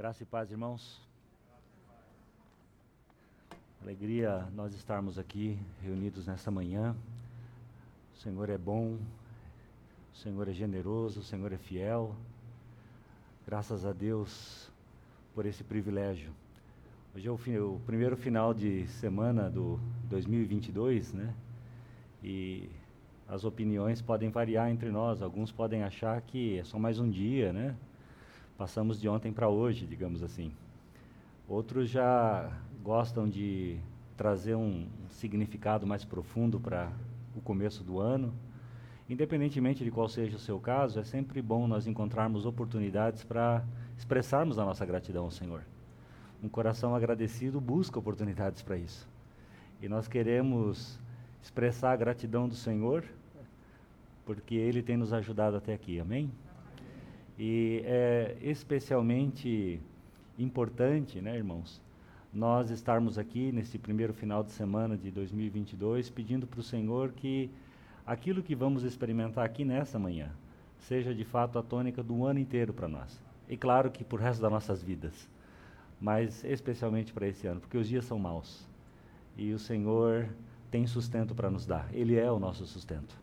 Graça e paz, irmãos. Alegria nós estarmos aqui reunidos nesta manhã. O Senhor é bom, o Senhor é generoso, o Senhor é fiel. Graças a Deus por esse privilégio. Hoje é o, fim, o primeiro final de semana do 2022, né? E as opiniões podem variar entre nós. Alguns podem achar que é só mais um dia, né? Passamos de ontem para hoje, digamos assim. Outros já gostam de trazer um significado mais profundo para o começo do ano. Independentemente de qual seja o seu caso, é sempre bom nós encontrarmos oportunidades para expressarmos a nossa gratidão ao Senhor. Um coração agradecido busca oportunidades para isso. E nós queremos expressar a gratidão do Senhor, porque Ele tem nos ajudado até aqui. Amém? E é especialmente importante, né, irmãos, nós estarmos aqui nesse primeiro final de semana de 2022 pedindo para o Senhor que aquilo que vamos experimentar aqui nessa manhã seja de fato a tônica do ano inteiro para nós. E claro que por resto das nossas vidas, mas especialmente para esse ano, porque os dias são maus e o Senhor tem sustento para nos dar. Ele é o nosso sustento.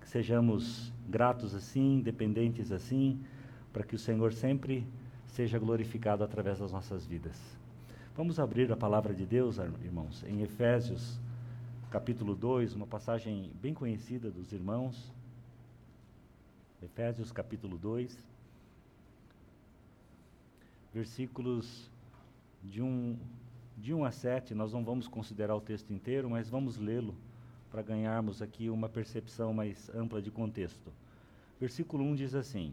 Que sejamos gratos assim, dependentes assim para que o Senhor sempre seja glorificado através das nossas vidas. Vamos abrir a palavra de Deus, irmãos, em Efésios, capítulo 2, uma passagem bem conhecida dos irmãos. Efésios, capítulo 2, versículos de 1, de 1 a 7. Nós não vamos considerar o texto inteiro, mas vamos lê-lo para ganharmos aqui uma percepção mais ampla de contexto. Versículo 1 diz assim: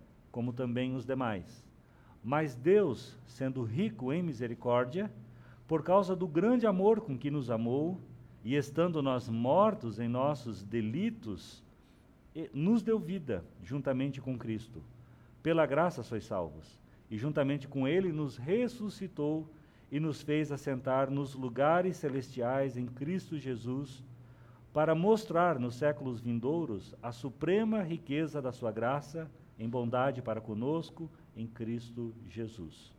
como também os demais. Mas Deus, sendo rico em misericórdia, por causa do grande amor com que nos amou, e estando nós mortos em nossos delitos, nos deu vida juntamente com Cristo. Pela graça sois salvos. E juntamente com Ele nos ressuscitou e nos fez assentar nos lugares celestiais em Cristo Jesus, para mostrar nos séculos vindouros a suprema riqueza da Sua graça em bondade para conosco em Cristo Jesus.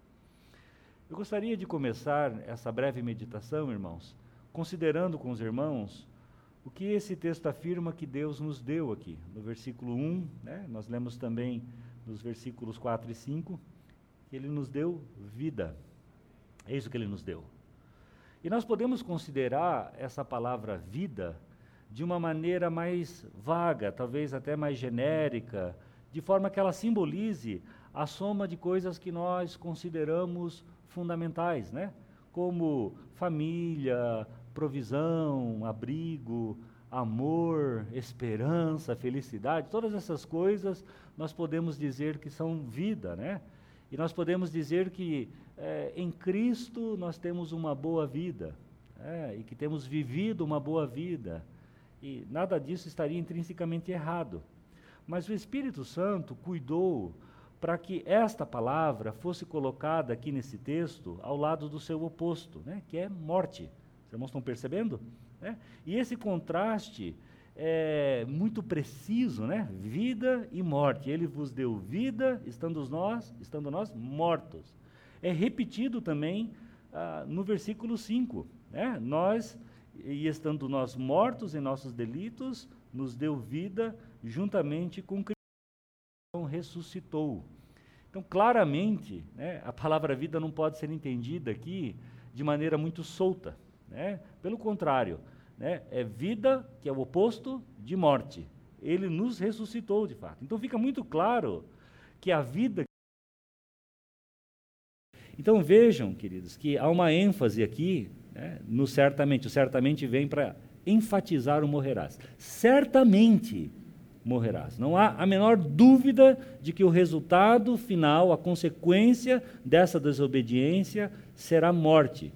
Eu gostaria de começar essa breve meditação, irmãos, considerando com os irmãos o que esse texto afirma que Deus nos deu aqui. No versículo 1, né, nós lemos também nos versículos 4 e 5, que Ele nos deu vida. É isso que Ele nos deu. E nós podemos considerar essa palavra vida de uma maneira mais vaga, talvez até mais genérica, de forma que ela simbolize a soma de coisas que nós consideramos fundamentais, né? como família, provisão, abrigo, amor, esperança, felicidade, todas essas coisas nós podemos dizer que são vida, né? E nós podemos dizer que é, em Cristo nós temos uma boa vida, é, e que temos vivido uma boa vida, e nada disso estaria intrinsecamente errado. Mas o Espírito Santo cuidou para que esta palavra fosse colocada aqui nesse texto ao lado do seu oposto, né, que é morte. Os irmãos estão percebendo? Né? E esse contraste é muito preciso, né? Vida e morte. Ele vos deu vida, estando nós, estando nós mortos. É repetido também ah, no versículo 5. Né? Nós, e estando nós mortos em nossos delitos, nos deu vida juntamente com Cristo, ressuscitou. Então, claramente, né, a palavra vida não pode ser entendida aqui de maneira muito solta. Né? Pelo contrário, né, é vida que é o oposto de morte. Ele nos ressuscitou de fato. Então, fica muito claro que a vida. Então, vejam, queridos, que há uma ênfase aqui né, no certamente. O certamente vem para enfatizar o morrerás. Certamente morrerás. Não há a menor dúvida de que o resultado final, a consequência dessa desobediência será morte.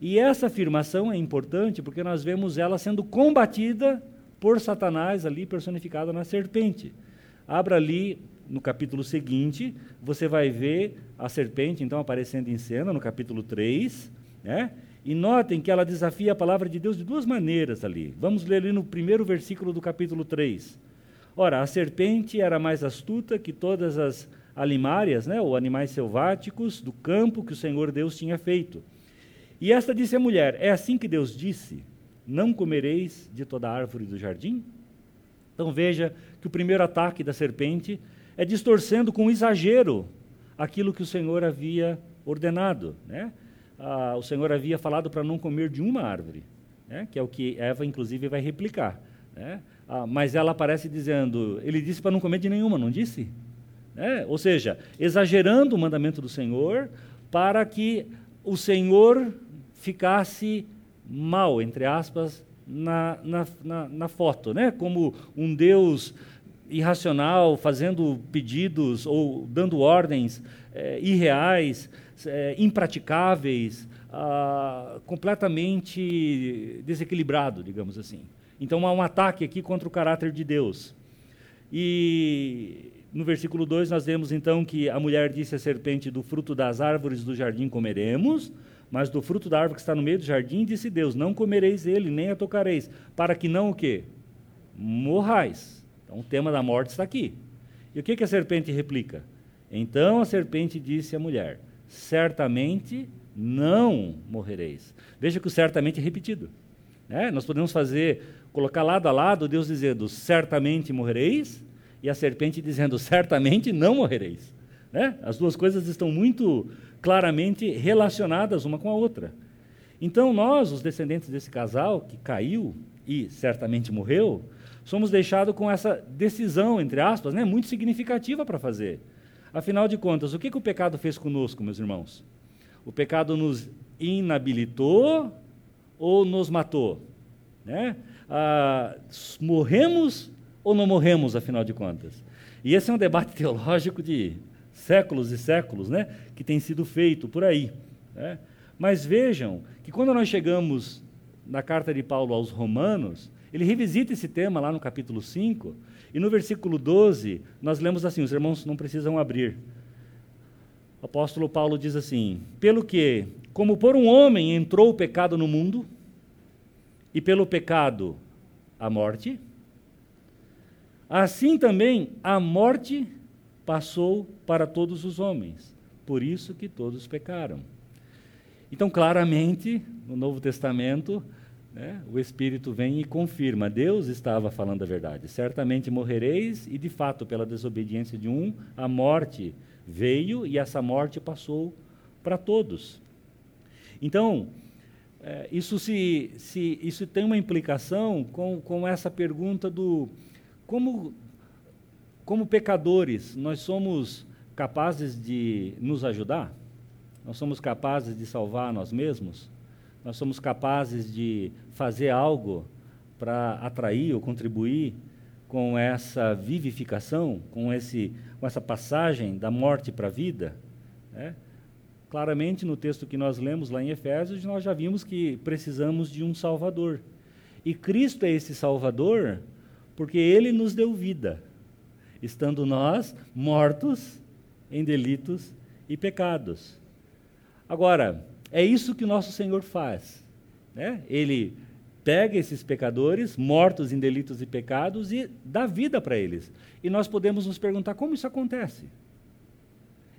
E essa afirmação é importante porque nós vemos ela sendo combatida por Satanás ali personificado na serpente. Abra ali no capítulo seguinte, você vai ver a serpente então aparecendo em cena no capítulo 3, né? E notem que ela desafia a palavra de Deus de duas maneiras ali. Vamos ler ali no primeiro versículo do capítulo 3. Ora, a serpente era mais astuta que todas as alimárias, né, ou animais selváticos do campo que o Senhor Deus tinha feito. E esta disse à mulher: É assim que Deus disse: Não comereis de toda árvore do jardim? Então veja que o primeiro ataque da serpente é distorcendo com exagero aquilo que o Senhor havia ordenado. Né? Ah, o Senhor havia falado para não comer de uma árvore, né? que é o que Eva, inclusive, vai replicar. Né? Ah, mas ela aparece dizendo, ele disse para não comer de nenhuma, não disse? É, ou seja, exagerando o mandamento do Senhor para que o Senhor ficasse mal, entre aspas, na, na, na, na foto, né? como um Deus irracional, fazendo pedidos ou dando ordens é, irreais, é, impraticáveis, ah, completamente desequilibrado, digamos assim. Então há um ataque aqui contra o caráter de Deus. E no versículo 2 nós vemos então que a mulher disse à serpente: Do fruto das árvores do jardim comeremos, mas do fruto da árvore que está no meio do jardim, disse Deus: Não comereis ele, nem a tocareis, para que não o quê? Morrais. Então o tema da morte está aqui. E o que, que a serpente replica? Então a serpente disse à mulher: Certamente não morrereis. Veja que o certamente é repetido. Né? Nós podemos fazer colocar lado a lado Deus dizendo: certamente morrereis, e a serpente dizendo: certamente não morrereis. Né? As duas coisas estão muito claramente relacionadas uma com a outra. Então, nós, os descendentes desse casal que caiu e certamente morreu, somos deixados com essa decisão, entre aspas, né, muito significativa para fazer. Afinal de contas, o que, que o pecado fez conosco, meus irmãos? O pecado nos inabilitou ou nos matou? Né? ah, morremos ou não morremos, afinal de contas? E esse é um debate teológico de séculos e séculos, né, que tem sido feito por aí. Né? Mas vejam que quando nós chegamos na carta de Paulo aos Romanos, ele revisita esse tema lá no capítulo 5, e no versículo 12, nós lemos assim: os irmãos não precisam abrir. O apóstolo Paulo diz assim: Pelo que, como por um homem entrou o pecado no mundo, e pelo pecado a morte, assim também a morte passou para todos os homens, por isso que todos pecaram. Então, claramente, no Novo Testamento, né, o Espírito vem e confirma: Deus estava falando a verdade. Certamente morrereis, e de fato, pela desobediência de um, a morte veio e essa morte passou para todos. Então, é, isso, se, se, isso tem uma implicação com, com essa pergunta do como, como pecadores nós somos capazes de nos ajudar? Nós somos capazes de salvar nós mesmos? Nós somos capazes de fazer algo para atrair ou contribuir com essa vivificação, com, esse, com essa passagem da morte para a vida? É? Claramente, no texto que nós lemos lá em Efésios, nós já vimos que precisamos de um Salvador. E Cristo é esse Salvador porque ele nos deu vida, estando nós mortos em delitos e pecados. Agora, é isso que o nosso Senhor faz. Né? Ele pega esses pecadores, mortos em delitos e pecados, e dá vida para eles. E nós podemos nos perguntar como isso acontece.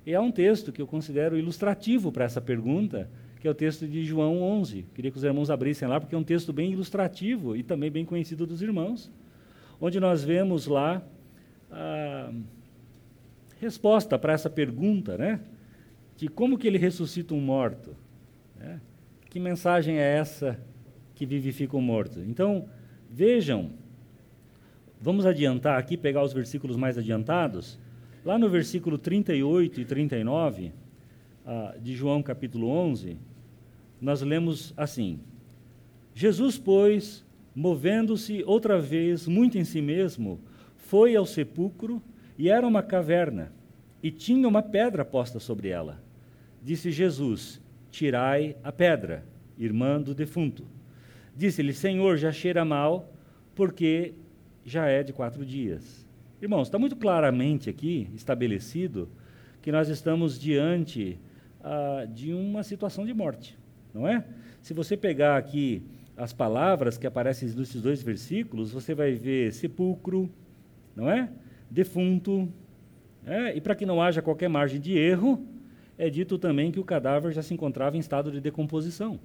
E há um texto que eu considero ilustrativo para essa pergunta, que é o texto de João 11. Queria que os irmãos abrissem lá, porque é um texto bem ilustrativo e também bem conhecido dos irmãos, onde nós vemos lá a resposta para essa pergunta, né? De como que ele ressuscita um morto. Né? Que mensagem é essa que vivifica um morto? Então, vejam, vamos adiantar aqui, pegar os versículos mais adiantados, Lá no versículo 38 e 39 ah, de João capítulo 11, nós lemos assim: Jesus, pois, movendo-se outra vez muito em si mesmo, foi ao sepulcro e era uma caverna, e tinha uma pedra posta sobre ela. Disse Jesus: Tirai a pedra, irmã do defunto. Disse-lhe: Senhor, já cheira mal, porque já é de quatro dias. Irmãos, está muito claramente aqui estabelecido que nós estamos diante ah, de uma situação de morte, não é? Se você pegar aqui as palavras que aparecem nesses dois versículos, você vai ver sepulcro, não é? Defunto. É? E para que não haja qualquer margem de erro, é dito também que o cadáver já se encontrava em estado de decomposição.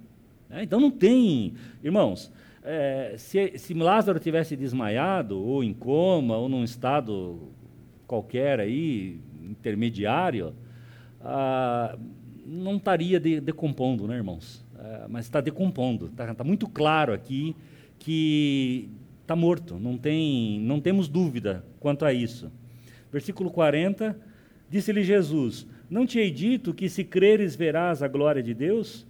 É? Então não tem. Irmãos, é, se, se Lázaro tivesse desmaiado, ou em coma, ou num estado qualquer aí, intermediário, ah, não estaria de, decompondo, né, irmãos? É, mas está decompondo. Está tá muito claro aqui que está morto. Não, tem, não temos dúvida quanto a isso. Versículo 40, disse-lhe Jesus: Não te hei dito que se creres verás a glória de Deus?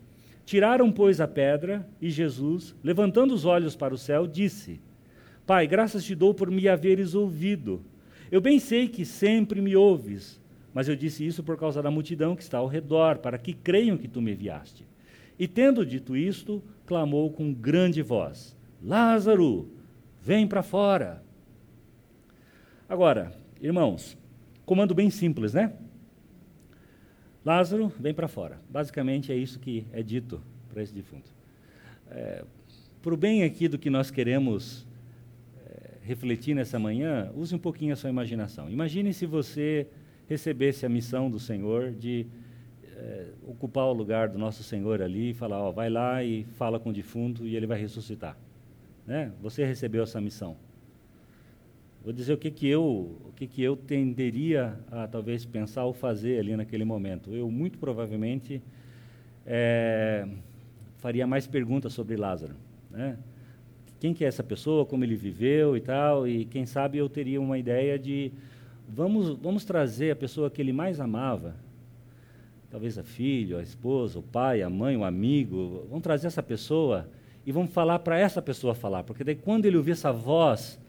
Tiraram, pois, a pedra, e Jesus, levantando os olhos para o céu, disse: Pai, graças te dou por me haveres ouvido. Eu bem sei que sempre me ouves, mas eu disse isso por causa da multidão que está ao redor, para que creiam que tu me enviaste. E tendo dito isto, clamou com grande voz: Lázaro, vem para fora. Agora, irmãos, comando bem simples, né? Lázaro, vem para fora. Basicamente é isso que é dito para esse defunto. É, para o bem aqui do que nós queremos é, refletir nessa manhã, use um pouquinho a sua imaginação. Imagine se você recebesse a missão do Senhor de é, ocupar o lugar do nosso Senhor ali e falar, ó, vai lá e fala com o defunto e ele vai ressuscitar. Né? Você recebeu essa missão. Vou dizer o que, que eu o que, que eu tenderia a talvez pensar ou fazer ali naquele momento. Eu muito provavelmente é, faria mais perguntas sobre Lázaro, né? Quem que é essa pessoa, como ele viveu e tal, e quem sabe eu teria uma ideia de vamos vamos trazer a pessoa que ele mais amava, talvez a filha, a esposa, o pai, a mãe, o amigo, vamos trazer essa pessoa e vamos falar para essa pessoa falar, porque daí quando ele ouvir essa voz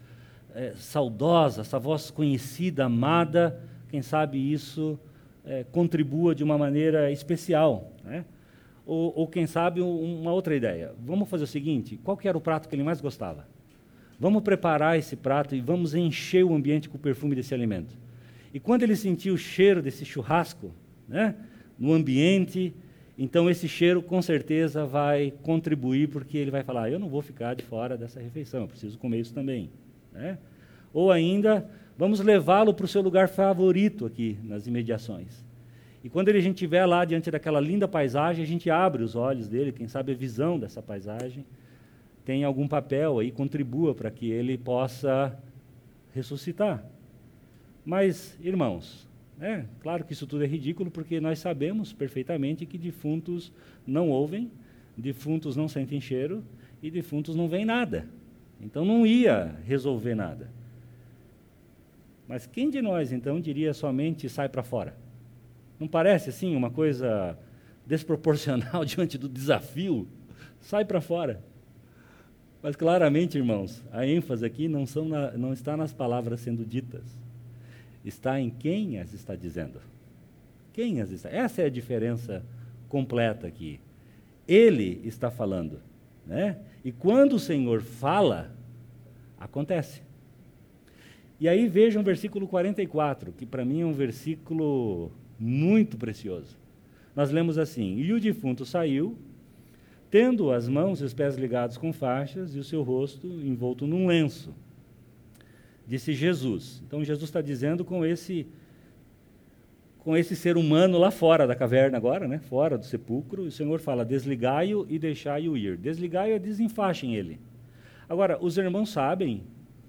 é, saudosa, essa voz conhecida, amada, quem sabe isso é, contribua de uma maneira especial. Né? Ou, ou, quem sabe, uma outra ideia. Vamos fazer o seguinte: qual que era o prato que ele mais gostava? Vamos preparar esse prato e vamos encher o ambiente com o perfume desse alimento. E quando ele sentir o cheiro desse churrasco né, no ambiente, então esse cheiro com certeza vai contribuir, porque ele vai falar: eu não vou ficar de fora dessa refeição, eu preciso comer isso também. Né? Ou ainda, vamos levá-lo para o seu lugar favorito aqui nas imediações. E quando a gente estiver lá diante daquela linda paisagem, a gente abre os olhos dele, quem sabe a visão dessa paisagem tem algum papel aí, contribua para que ele possa ressuscitar. Mas, irmãos, é claro que isso tudo é ridículo, porque nós sabemos perfeitamente que defuntos não ouvem, defuntos não sentem cheiro e defuntos não veem nada. Então não ia resolver nada. Mas quem de nós então diria somente sai para fora? Não parece assim uma coisa desproporcional diante do desafio? Sai para fora. Mas claramente, irmãos, a ênfase aqui não, na, não está nas palavras sendo ditas, está em quem as está dizendo. Quem as está? Essa é a diferença completa aqui. Ele está falando, né? E quando o Senhor fala, acontece. E aí vejam o versículo 44, que para mim é um versículo muito precioso. Nós lemos assim: E o defunto saiu, tendo as mãos e os pés ligados com faixas e o seu rosto envolto num lenço. Disse Jesus. Então Jesus está dizendo com esse com esse ser humano lá fora da caverna agora, né? Fora do sepulcro, o Senhor fala: desligai-o e deixai-o ir. Desligai-o e desenfaixem ele. Agora, os irmãos sabem,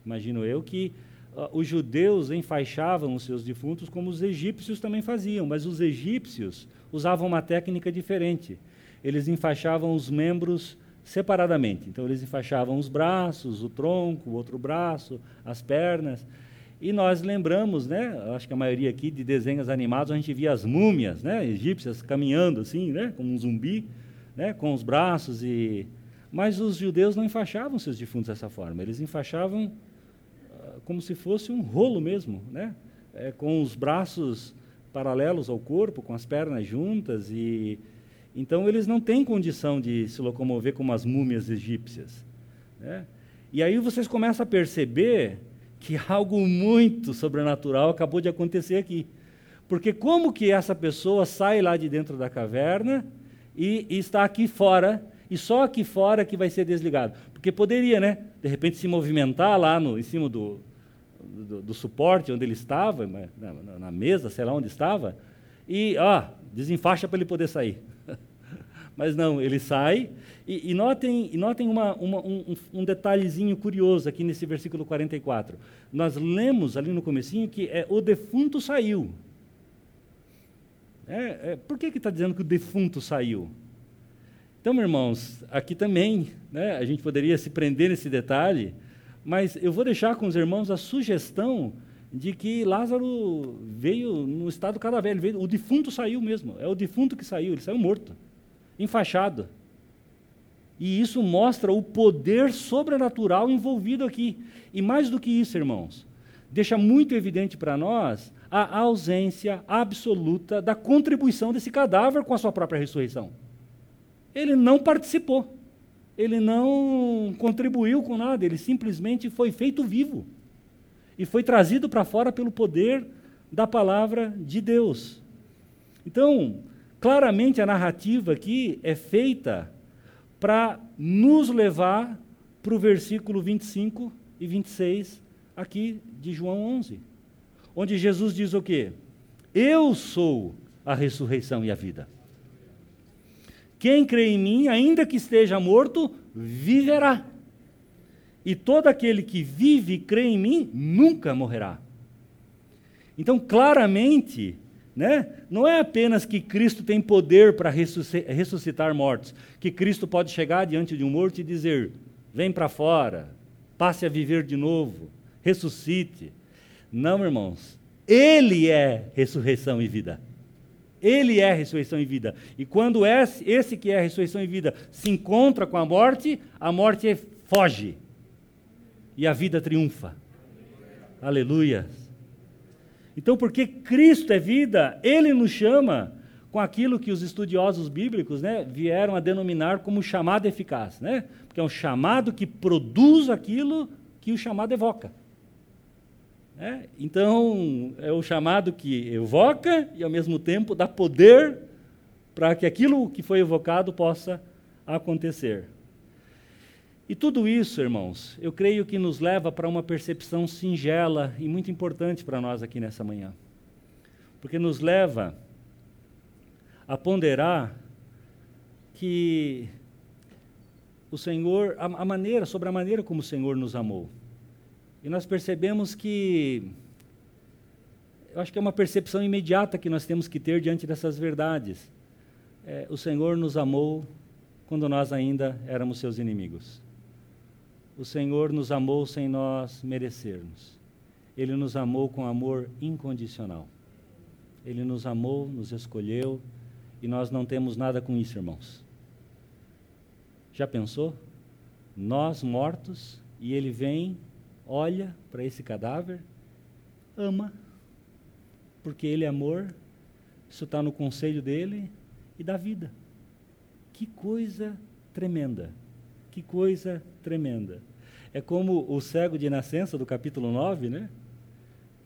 imagino eu, que uh, os judeus enfaixavam os seus defuntos como os egípcios também faziam, mas os egípcios usavam uma técnica diferente. Eles enfaixavam os membros separadamente. Então, eles enfaixavam os braços, o tronco, o outro braço, as pernas. E nós lembramos, né, acho que a maioria aqui de desenhos animados, a gente via as múmias né, egípcias caminhando assim, né, como um zumbi, né, com os braços e... Mas os judeus não enfaixavam seus defuntos dessa forma, eles enfaixavam como se fosse um rolo mesmo, né? É, com os braços paralelos ao corpo, com as pernas juntas e então eles não têm condição de se locomover como as múmias egípcias. Né? E aí vocês começam a perceber que algo muito sobrenatural acabou de acontecer aqui. Porque como que essa pessoa sai lá de dentro da caverna e, e está aqui fora, e só aqui fora que vai ser desligado? Porque poderia, né? De repente se movimentar lá no, em cima do, do, do suporte onde ele estava, na, na, mesa, sei lá onde estava, e ó, desenfaixa para ele poder sair. Mas não, ele sai. E, e notem, e notem uma, uma, um, um, detalhezinho curioso aqui nesse versículo 44. Nós lemos ali no comecinho que é, o defunto saiu. É, é, por que está dizendo que o defunto saiu? Então, irmãos, aqui também né, a gente poderia se prender nesse detalhe, mas eu vou deixar com os irmãos a sugestão de que Lázaro veio no estado cadáver, veio, o defunto saiu mesmo, é o defunto que saiu, ele saiu morto enfaixado. E isso mostra o poder sobrenatural envolvido aqui. E mais do que isso, irmãos, deixa muito evidente para nós a ausência absoluta da contribuição desse cadáver com a sua própria ressurreição. Ele não participou, ele não contribuiu com nada, ele simplesmente foi feito vivo e foi trazido para fora pelo poder da palavra de Deus. Então, Claramente a narrativa aqui é feita para nos levar para o versículo 25 e 26 aqui de João 11, onde Jesus diz o quê? Eu sou a ressurreição e a vida. Quem crê em mim, ainda que esteja morto, viverá. E todo aquele que vive e crê em mim nunca morrerá. Então, claramente, né? Não é apenas que Cristo tem poder para ressuscitar mortos, que Cristo pode chegar diante de um morto e dizer: vem para fora, passe a viver de novo, ressuscite. Não, irmãos. Ele é ressurreição e vida. Ele é ressurreição e vida. E quando esse, esse que é ressurreição e vida se encontra com a morte, a morte foge. E a vida triunfa. Aleluia. Então, porque Cristo é vida, ele nos chama com aquilo que os estudiosos bíblicos né, vieram a denominar como chamado eficaz, né? porque é um chamado que produz aquilo que o chamado evoca. É? Então, é o chamado que evoca e, ao mesmo tempo, dá poder para que aquilo que foi evocado possa acontecer. E tudo isso, irmãos, eu creio que nos leva para uma percepção singela e muito importante para nós aqui nessa manhã. Porque nos leva a ponderar que o Senhor, a, a, maneira, sobre a maneira como o Senhor nos amou. E nós percebemos que, eu acho que é uma percepção imediata que nós temos que ter diante dessas verdades. É, o Senhor nos amou quando nós ainda éramos seus inimigos o Senhor nos amou sem nós merecermos. Ele nos amou com amor incondicional. Ele nos amou, nos escolheu e nós não temos nada com isso, irmãos. Já pensou? Nós mortos e ele vem, olha para esse cadáver, ama, porque ele é amor, isso está no conselho dele e dá vida. Que coisa tremenda! Que coisa tremenda. É como o cego de nascença do capítulo 9, né?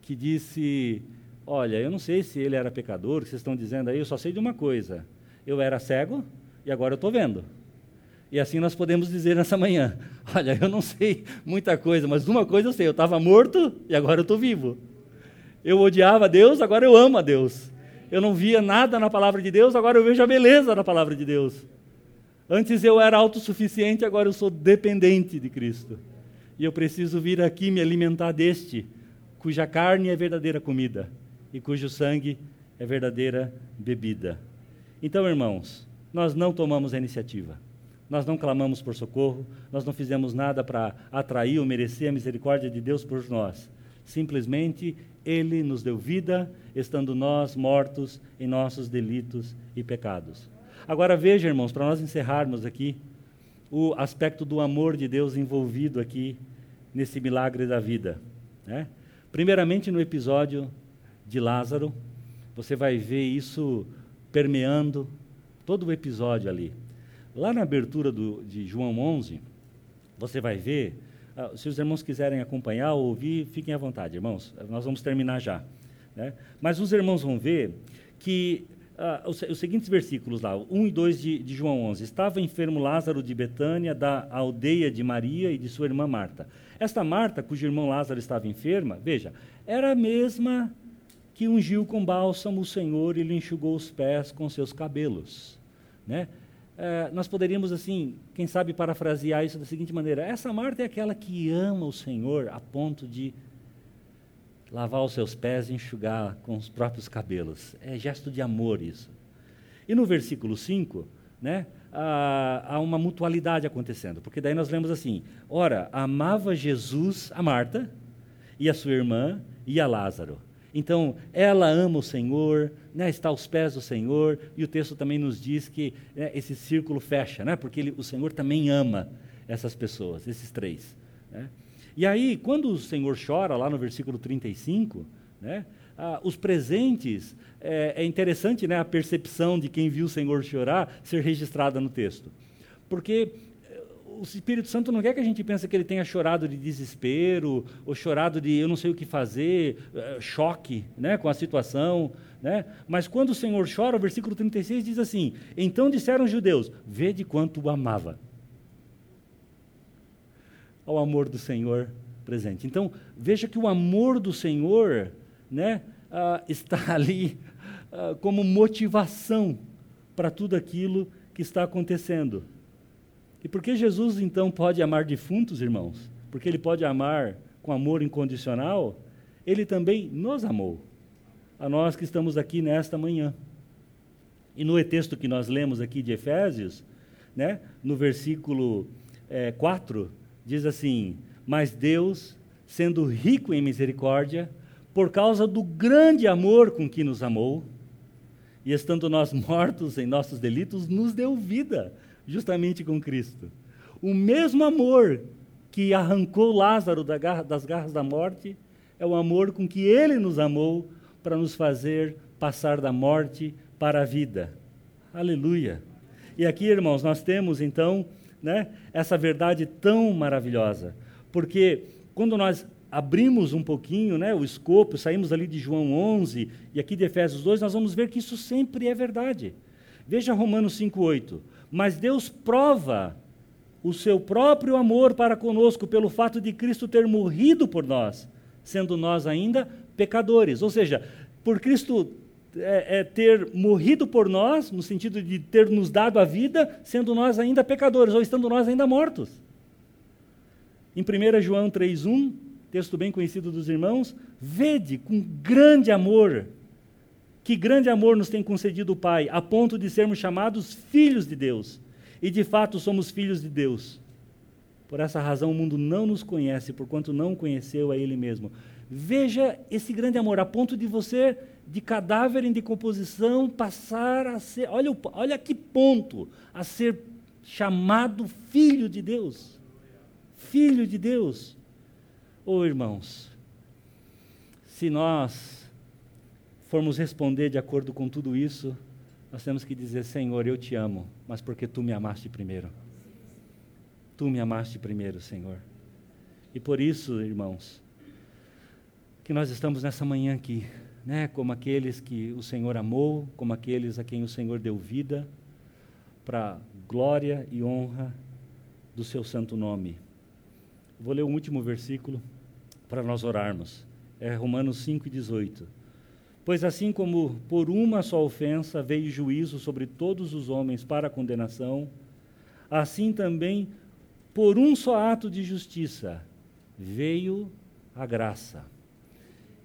Que disse: Olha, eu não sei se ele era pecador, que vocês estão dizendo aí, eu só sei de uma coisa. Eu era cego e agora eu estou vendo. E assim nós podemos dizer nessa manhã: Olha, eu não sei muita coisa, mas uma coisa eu sei: eu estava morto e agora eu estou vivo. Eu odiava Deus, agora eu amo a Deus. Eu não via nada na palavra de Deus, agora eu vejo a beleza na palavra de Deus. Antes eu era autossuficiente, agora eu sou dependente de Cristo e eu preciso vir aqui me alimentar deste, cuja carne é verdadeira comida e cujo sangue é verdadeira bebida. Então, irmãos, nós não tomamos a iniciativa, nós não clamamos por socorro, nós não fizemos nada para atrair ou merecer a misericórdia de Deus por nós. Simplesmente Ele nos deu vida, estando nós mortos em nossos delitos e pecados. Agora veja, irmãos, para nós encerrarmos aqui, o aspecto do amor de Deus envolvido aqui nesse milagre da vida. Né? Primeiramente, no episódio de Lázaro, você vai ver isso permeando todo o episódio ali. Lá na abertura do, de João 11, você vai ver, ah, se os irmãos quiserem acompanhar ou ouvir, fiquem à vontade, irmãos, nós vamos terminar já. Né? Mas os irmãos vão ver que ah, os, os, seguintes versículos lá, 1 e 2 de, de, João 11. Estava enfermo Lázaro de Betânia, da aldeia de Maria e de sua irmã Marta. Esta Marta, cujo irmão Lázaro estava enferma, veja, era a mesma que ungiu com bálsamo o Senhor e lhe enxugou os pés com seus cabelos. Né? É, nós poderíamos, assim, quem sabe parafrasear isso da seguinte maneira: essa Marta é aquela que ama o Senhor a ponto de lavar os seus pés e enxugar com os próprios cabelos. É gesto de amor isso. E no versículo 5, né, há, há uma mutualidade acontecendo, porque daí nós lemos assim: ora, amava Jesus a Marta e a sua irmã e a Lázaro. Então, ela ama o Senhor, né, está aos pés do Senhor, e o texto também nos diz que né, esse círculo fecha, né, porque ele, o Senhor também ama essas pessoas, esses três. Né. E aí, quando o Senhor chora, lá no versículo 35, né, ah, os presentes, é, é interessante né, a percepção de quem viu o Senhor chorar ser registrada no texto. Porque o Espírito Santo não quer que a gente pense que ele tenha chorado de desespero, ou chorado de eu não sei o que fazer, uh, choque né, com a situação. Né? Mas quando o Senhor chora, o versículo 36 diz assim: Então disseram os judeus: Vede quanto o amava. Ao amor do Senhor presente. Então, veja que o amor do Senhor né, uh, está ali uh, como motivação para tudo aquilo que está acontecendo. E por que Jesus então pode amar defuntos, irmãos? Porque ele pode amar com amor incondicional, ele também nos amou, a nós que estamos aqui nesta manhã. E no texto que nós lemos aqui de Efésios, né, no versículo é, 4, diz assim: Mas Deus, sendo rico em misericórdia, por causa do grande amor com que nos amou, e estando nós mortos em nossos delitos, nos deu vida justamente com Cristo. O mesmo amor que arrancou Lázaro das garras da morte é o amor com que ele nos amou para nos fazer passar da morte para a vida. Aleluia. E aqui, irmãos, nós temos então né, essa verdade tão maravilhosa, porque quando nós abrimos um pouquinho né, o escopo, saímos ali de João 11 e aqui de Efésios 2, nós vamos ver que isso sempre é verdade. Veja Romanos 5,8 mas Deus prova o seu próprio amor para conosco pelo fato de Cristo ter morrido por nós, sendo nós ainda pecadores. Ou seja, por Cristo é, é, ter morrido por nós, no sentido de ter nos dado a vida, sendo nós ainda pecadores, ou estando nós ainda mortos. Em 1 João 3,1, texto bem conhecido dos irmãos, vede com grande amor que grande amor nos tem concedido o Pai, a ponto de sermos chamados filhos de Deus. E de fato somos filhos de Deus. Por essa razão o mundo não nos conhece, porquanto não conheceu a Ele mesmo. Veja esse grande amor, a ponto de você, de cadáver em decomposição, passar a ser, olha, olha que ponto, a ser chamado filho de Deus. Filho de Deus. Oh, irmãos, se nós formos responder de acordo com tudo isso, nós temos que dizer: Senhor, eu te amo, mas porque tu me amaste primeiro. Tu me amaste primeiro, Senhor. E por isso, irmãos, que nós estamos nessa manhã aqui, né, como aqueles que o Senhor amou, como aqueles a quem o Senhor deu vida, para glória e honra do seu santo nome. Vou ler o último versículo para nós orarmos. É Romanos 5, 18. Pois assim como por uma só ofensa veio juízo sobre todos os homens para a condenação, assim também por um só ato de justiça veio a graça.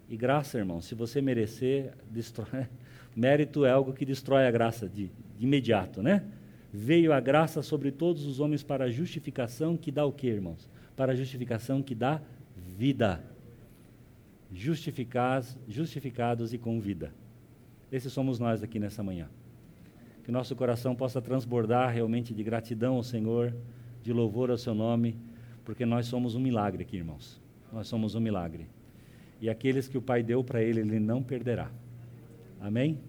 E graça, irmão, se você merecer, destrói. Mérito é algo que destrói a graça de, de imediato, né? Veio a graça sobre todos os homens para a justificação que dá o quê, irmãos? Para a justificação que dá vida justificados, justificados e com vida. Esses somos nós aqui nessa manhã. Que nosso coração possa transbordar realmente de gratidão ao Senhor, de louvor ao seu nome, porque nós somos um milagre aqui, irmãos. Nós somos um milagre. E aqueles que o Pai deu para ele, ele não perderá. Amém?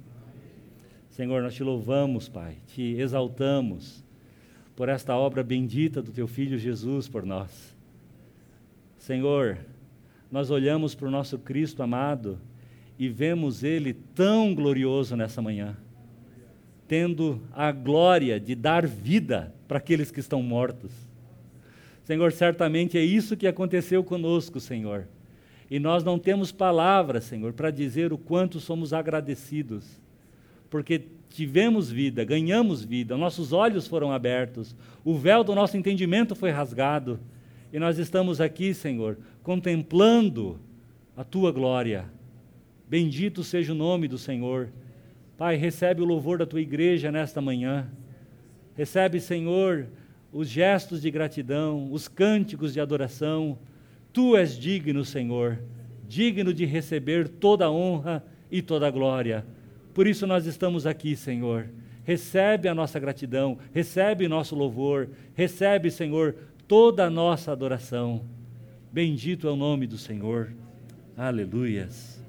Senhor, nós te louvamos, Pai, te exaltamos por esta obra bendita do teu filho Jesus por nós. Senhor, nós olhamos para o nosso Cristo amado e vemos ele tão glorioso nessa manhã, tendo a glória de dar vida para aqueles que estão mortos. Senhor, certamente é isso que aconteceu conosco, Senhor. E nós não temos palavras, Senhor, para dizer o quanto somos agradecidos, porque tivemos vida, ganhamos vida, nossos olhos foram abertos, o véu do nosso entendimento foi rasgado, e nós estamos aqui, Senhor, contemplando a tua glória. Bendito seja o nome do Senhor. Pai, recebe o louvor da tua igreja nesta manhã. Recebe, Senhor, os gestos de gratidão, os cânticos de adoração Tu és digno, Senhor, digno de receber toda a honra e toda a glória. Por isso nós estamos aqui, Senhor. Recebe a nossa gratidão, recebe nosso louvor, recebe, Senhor, toda a nossa adoração. Bendito é o nome do Senhor. Aleluias.